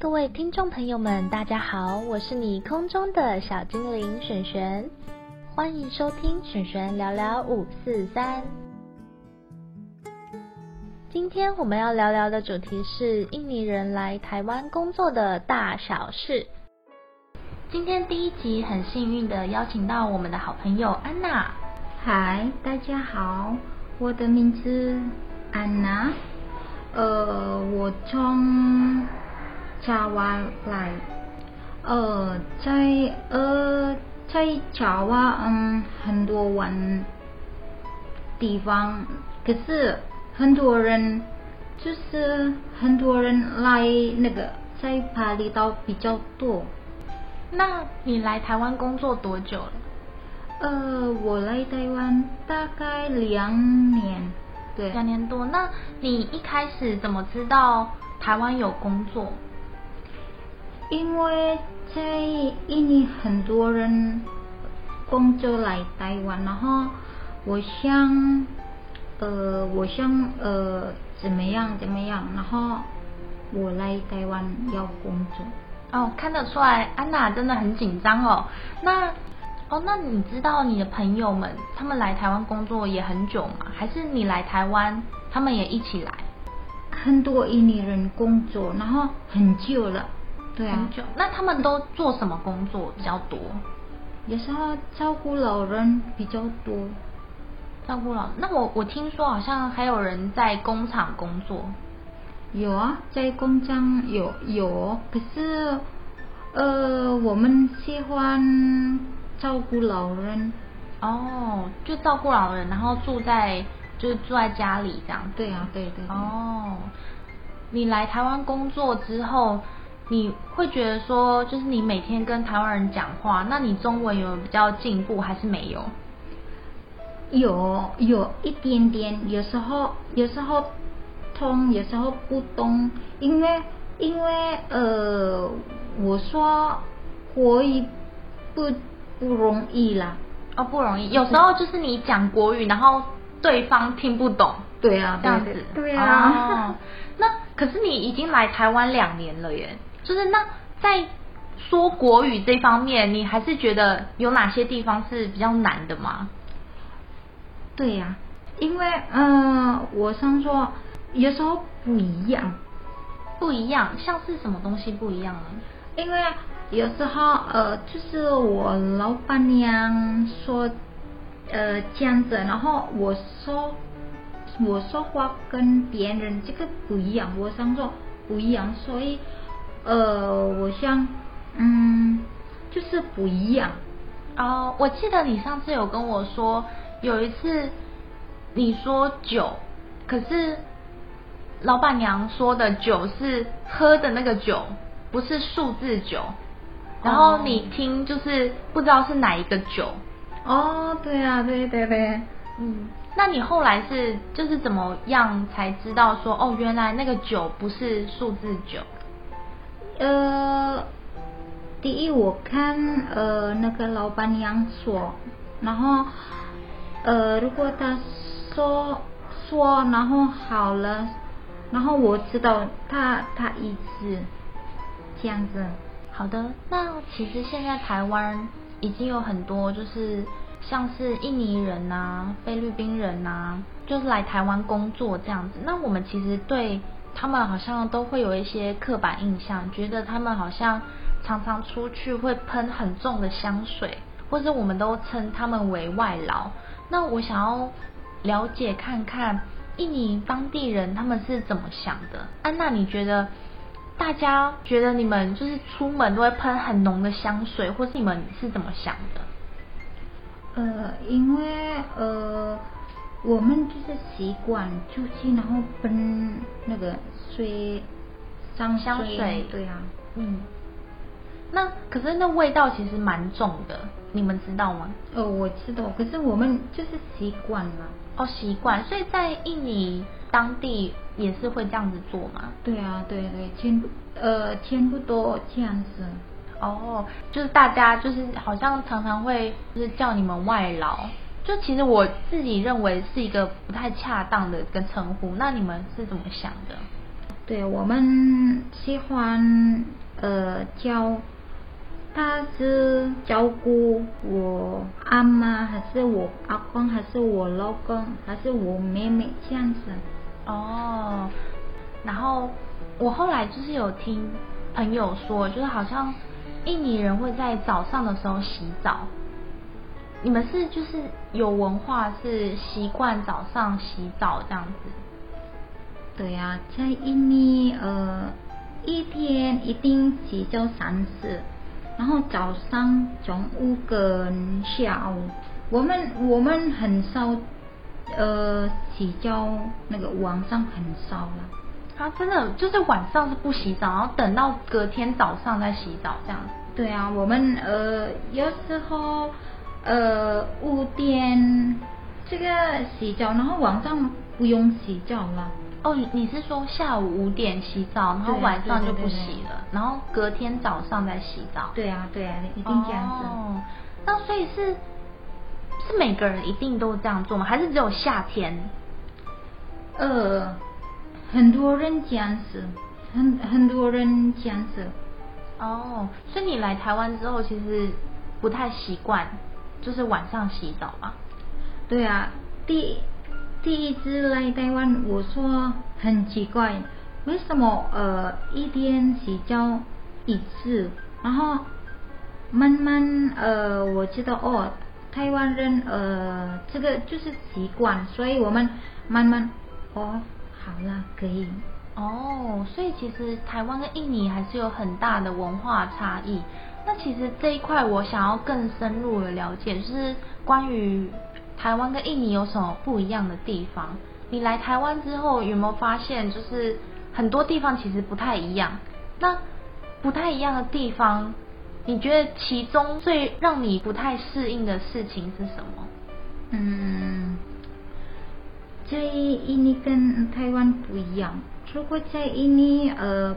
各位听众朋友们，大家好，我是你空中的小精灵璇璇，欢迎收听璇璇聊聊五四三。今天我们要聊聊的主题是印尼人来台湾工作的大小事。今天第一集很幸运的邀请到我们的好朋友安娜。嗨，大家好，我的名字安娜，呃，我从。查瓦来，呃，在呃在查瓦嗯很多玩地方，可是很多人就是很多人来那个在巴厘岛比较多。那你来台湾工作多久了？呃，我来台湾大概两年，对，两年多。那你一开始怎么知道台湾有工作？因为在印尼很多人工作来台湾，然后我想，呃，我想呃怎么样怎么样，然后我来台湾要工作。哦，看得出来安娜真的很紧张哦。那哦，那你知道你的朋友们他们来台湾工作也很久吗？还是你来台湾他们也一起来？很多印尼人工作，然后很久了。对啊，那他们都做什么工作比较多？有时候照顾老人比较多。照顾老，那我我听说好像还有人在工厂工作。有啊，在工厂有有，可是呃，我们喜欢照顾老人。哦，就照顾老人，然后住在就是住在家里这样。对啊，对对。哦，你来台湾工作之后。你会觉得说，就是你每天跟台湾人讲话，那你中文有比较进步还是没有？有有一点点，有时候有时候通，有时候不通，因为因为呃，我说国语不不容易啦，哦不容易，有时候就是你讲国语，然后对方听不懂，对啊，这样子，对啊，那可是你已经来台湾两年了耶。就是那在说国语这方面，你还是觉得有哪些地方是比较难的吗？对呀，因为嗯，我想说有时候不一样，不一样，像是什么东西不一样呢？因为有时候呃，就是我老板娘说呃这样子，然后我说我说话跟别人这个不一样，我想说不一样，所以。呃，我像，嗯，就是不一样。哦，我记得你上次有跟我说，有一次你说酒，可是老板娘说的酒是喝的那个酒，不是数字酒。然后你听就是不知道是哪一个酒。哦，对啊，对对对，嗯，那你后来是就是怎么样才知道说，哦，原来那个酒不是数字酒？呃，第一我看呃那个老板娘说，然后呃如果他说说然后好了，然后我知道他他意思这样子。好的，那其实现在台湾已经有很多就是像是印尼人呐、菲律宾人呐，就是来台湾工作这样子。那我们其实对。他们好像都会有一些刻板印象，觉得他们好像常常出去会喷很重的香水，或者我们都称他们为外劳。那我想要了解看看印尼当地人他们是怎么想的。安娜，你觉得大家觉得你们就是出门都会喷很浓的香水，或是你们是怎么想的？呃，因为呃。我们就是习惯出去，然后喷那个水，香香水，对啊，嗯。那可是那味道其实蛮重的，你们知道吗？哦，我知道，可是我们就是习惯了。哦，习惯，所以在印尼当地也是会这样子做嘛？对啊，对对，全部呃，全部都这样子。哦，就是大家就是好像常常会就是叫你们外劳。就其实我自己认为是一个不太恰当的一个称呼，那你们是怎么想的？对我们喜欢呃叫他是照顾我阿妈，还是我阿公，还是我老公，还是我妹妹这样子。哦，然后我后来就是有听朋友说，就是好像印尼人会在早上的时候洗澡。你们是就是有文化是习惯早上洗澡这样子？对呀、在印尼呃一天一定洗澡三次，然后早上、中午跟下午，我们我们很少呃洗澡，那个晚上很少了。啊，真的就是晚上是不洗澡，然后等到隔天早上再洗澡这样子。对啊，我们呃有时候呃五点这个洗澡，然后晚上不用洗澡了。哦，你你是说下午五点洗澡，然后晚上就不洗了，然后隔天早上再洗澡？对啊，对啊，一定这样子。哦，那所以是是每个人一定都这样做吗？还是只有夏天？呃，很多人这样子，很很多人这样子。哦，所以你来台湾之后，其实不太习惯，就是晚上洗澡嘛。对啊，第第一次来台湾，我说很奇怪，为什么呃一天洗澡一次，然后慢慢呃我知道哦，台湾人呃这个就是习惯，所以我们慢慢哦好了可以。哦，所以其实台湾跟印尼还是有很大的文化差异。那其实这一块我想要更深入的了解，就是关于台湾跟印尼有什么不一样的地方。你来台湾之后有没有发现，就是很多地方其实不太一样？那不太一样的地方，你觉得其中最让你不太适应的事情是什么？嗯，在印尼跟台湾不一样。如果在印尼，呃，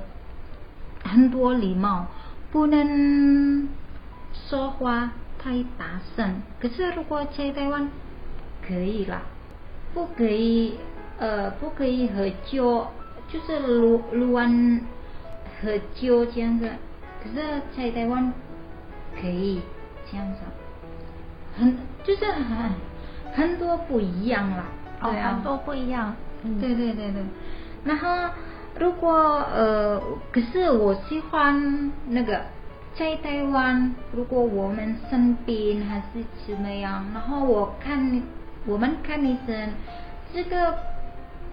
很多礼貌，不能说话太大声。可是如果在台湾，可以啦，不可以，呃，不可以喝酒，就是乱乱喝酒这样子。可是，在台湾可以这样子。很就是很很多不一样啦，对啊，哦很多不一样。嗯，对对对对。然后如果呃，可是我喜欢那个在台湾，如果我们生病还是怎么样，然后我看我们看医生，这个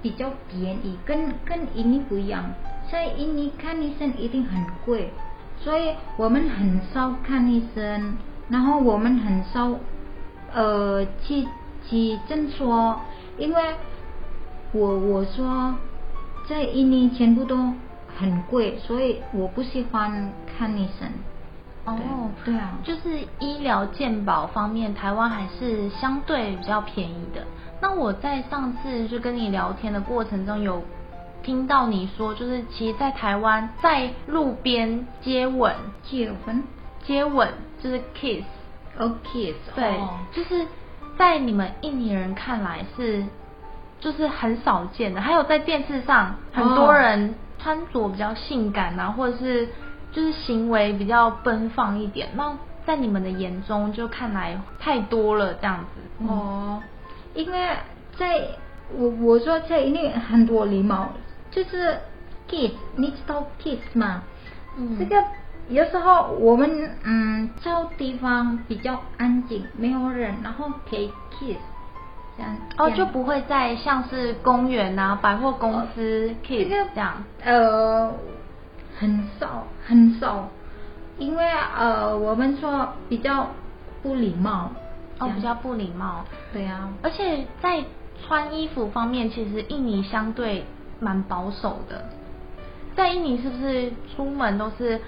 比较便宜，跟跟印尼不一样，在印尼看医生一定很贵，所以我们很少看医生，然后我们很少呃去去诊所，因为我我说在印尼全部都很贵，所以我不喜欢看医生。哦，对对啊。就是医疗健保方面，台湾还是相对比较便宜的。那我在上次就跟你聊天的过程中，有听到你说，就是其实，在台湾在路边接吻，接吻？接吻就是 kiss，a kiss，对，哦。就是在你们印尼人看来是就是很少见的。还有在电视上，很多哦人穿着比较性感啊，或者是就是行为比较奔放一点。那在你们的眼中，就看来太多了这样子。嗯，哦，因为在我我说这一定很多礼貌，就是 kiss，你知道 kiss 吗？嗯这个有时候我们嗯找地方比较安静，没有人，然后可以 kiss，这样哦，就不会在像是公园啊、百货公司个这样。呃，很少很少，因为呃，我们说比较不礼貌。哦，比较不礼貌。对啊，而且在穿衣服方面，其实印尼相对蛮保守的。在印尼是不是出门都是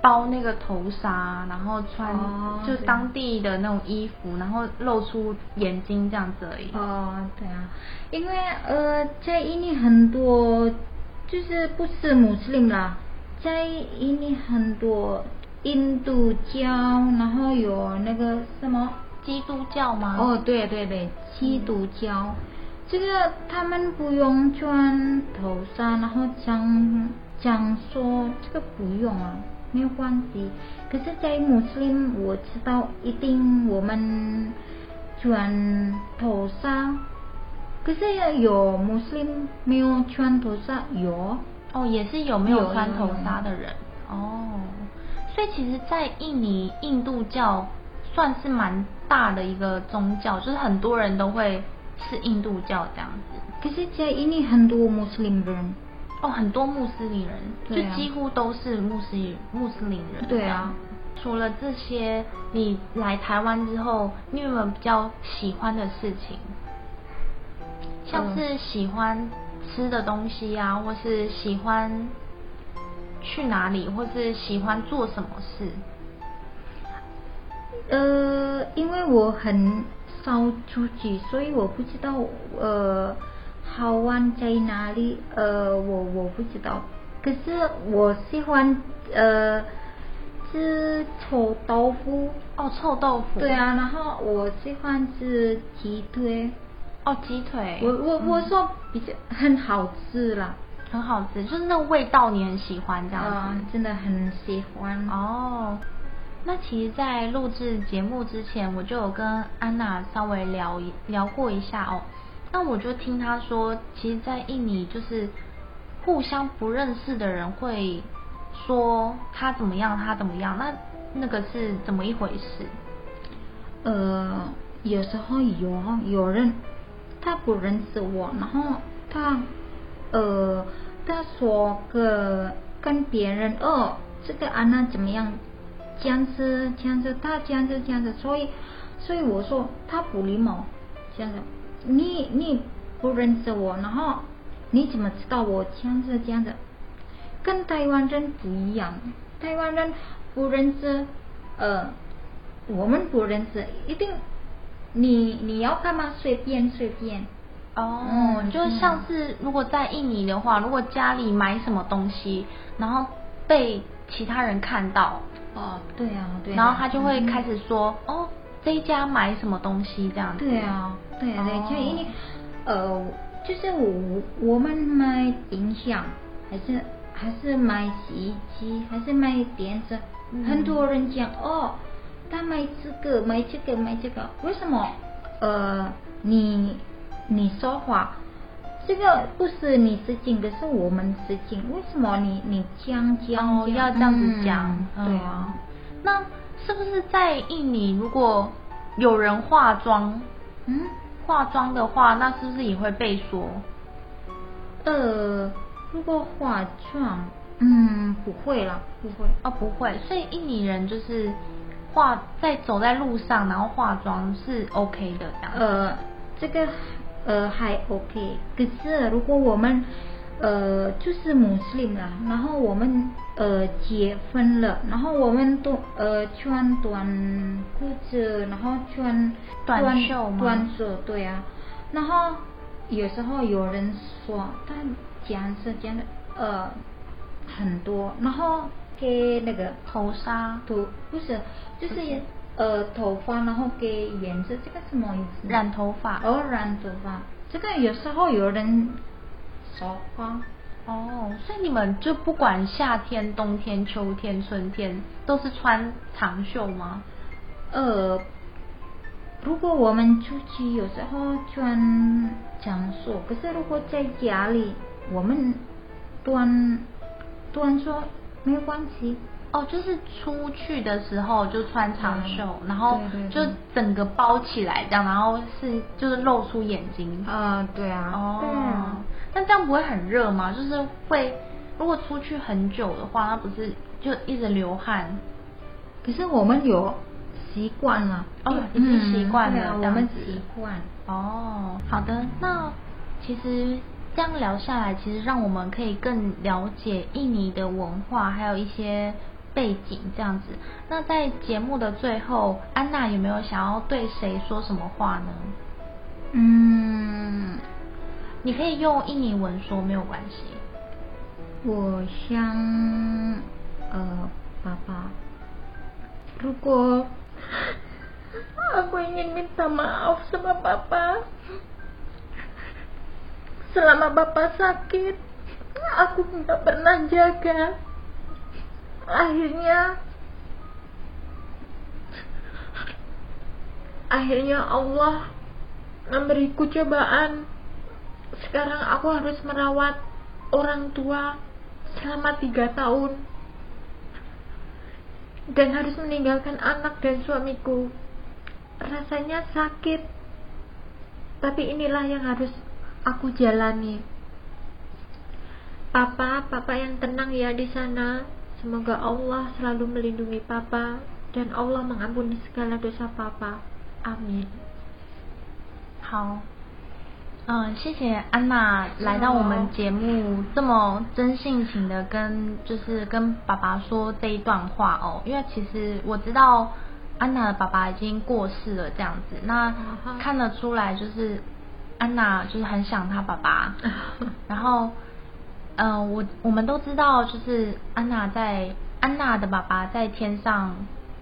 包那个头纱，然后穿哦就当地的那种衣服，然后露出眼睛这样子而已。哦，对啊，因为呃，在印尼很多就是不是穆斯林啦，在印尼很多印度教，然后有那个什么。基督教吗？哦，对对对，基督教，这个他们不用穿头纱，然后讲讲说这个不用啊，没有关系。可是，在穆斯林我知道一定我们穿头纱，可是有穆斯林没有穿头纱有哦，也是有没有穿头有纱的人哦。所以其实，在印尼印度教算是蛮大的一个宗教，就是很多人都会是印度教这样子。可是，在印尼很多穆斯林人，哦，很多穆斯林人，对啊就几乎都是穆斯林穆斯林人。对啊。除了这些，你来台湾之后，你有没有比较喜欢的事情？像嗯是喜欢吃的东西啊，或是喜欢去哪里，或是喜欢做什么事？呃，因为我很少出去，所以我不知道呃好玩在哪里。呃，我我不知道。可是我喜欢呃吃臭豆腐。哦，臭豆腐。对。啊，然后我喜欢吃鸡腿。哦，鸡腿。我我我嗯说比较很好吃啦。很好吃，就是那味道你很喜欢这样子。啊、真的很喜欢。哦，那其实，在录制节目之前，我就有跟安娜稍微聊一聊过一下哦。那我就听他说，其实，在印尼就是互相不认识的人会说他怎么样，他怎么样，那那个是怎么一回事？呃，有时候有有人他不认识我，然后他呃他说个跟别人哦，这个安娜怎么样，这样子这样子，他这样子这样子，所以所以我说他不礼貌，这样子，你你不认识我，然后你怎么知道我这样子这样子？跟台湾人不一样，台湾人不认识，呃，我们不认识，一定你你要干嘛随便随便。哦，嗯就像是如果在印尼的话，如果家里买什么东西，然后被其他人看到，哦，对啊，对啊。然后他就会嗯开始说，哦，这一家买什么东西这样子。对啊，对啊，对，哦就因为呃，就是我我们买冰箱，还是还是买洗衣机，还是买电视，嗯很多人讲哦，他买这个买这个买这个，为什么？呃，你你说话，这个不是你事情，可是我们事情，为什么你你讲讲哦，要这样子讲，嗯对啊。那是不是在印尼，如果有人化妆，嗯，化妆的话，那是不是也会被说？呃，如果化妆，嗯，不会啦，不会。哦，不会，所以印尼人就是化在走在路上，然后化妆是 OK 的这样。呃，这个呃还 OK，可是如果我们呃就是穆斯林啦，然后我们呃结婚了，然后我们都呃穿短裤子，然后穿短袖吗短袖对啊，然后有时候有人说他讲是讲的呃很多，然后给那个头纱头不是就是呃头发，然后给颜色，这个什么意思？染头发。哦，染头发，这个有时候有人说话，哦，所以你们就不管夏天、冬天、秋天、春天，都是穿长袖吗？呃，如果我们出去有时候穿长袖，可是如果在家里，我们短短袖没有关系。哦，就是出去的时候就穿长袖，嗯然后就整个包起来这样，然后是就是露出眼睛。啊、对啊，对哦啊，，那这样不会很热吗？就是会，如果出去很久的话，那不是就一直流汗？可是我们有习惯了，哦嗯已经习惯了我们习惯。哦，好的，那其实这样聊下来，其实让我们可以更了解印尼的文化，还有一些背景这样子。那在节目的最后，安娜有没有想要对谁说什么话呢？嗯，你可以用印尼文说，没有关系。我想，呃，爸爸，如果 aku ingin minta maaf sama papa selama bapak sakit aku nggak pernah jaga akhirnya akhirnya Allah memberiku cobaan sekarang aku harus merawat orang tua selama tiga tahun dan harus meninggalkan anak dan suamiku rasanya sakit tapi inilah yang harus aku jalani Papa, Papa yang tenang ya di sana. Semoga Allah selalu melindungi Papa dan Allah mengampuni segala dosa Papa. Amin. 好，嗯，谢谢安娜来到我们节目，这么真性情的跟就是跟爸爸说这一段话哦，因为其实我知道安娜的爸爸已经过世了，这样子，那看得出来就是安娜就是很想她爸爸，然后。嗯，我我们都知道，就是安娜在安娜的爸爸在天上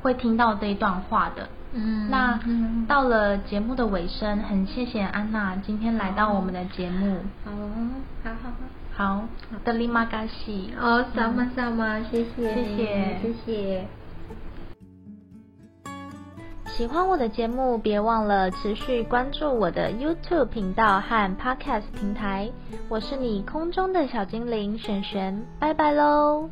会听到这一段话的。嗯，那到了节目的尾声，很谢谢安娜今天来到我们的节目。好，好好好，好的利玛嘎西。哦，萨玛萨玛，谢谢，谢谢，谢谢。喜欢我的节目，别忘了持续关注我的 YouTube 频道和 Podcast 平台。我是你空中的小精灵璇璇，拜拜喽。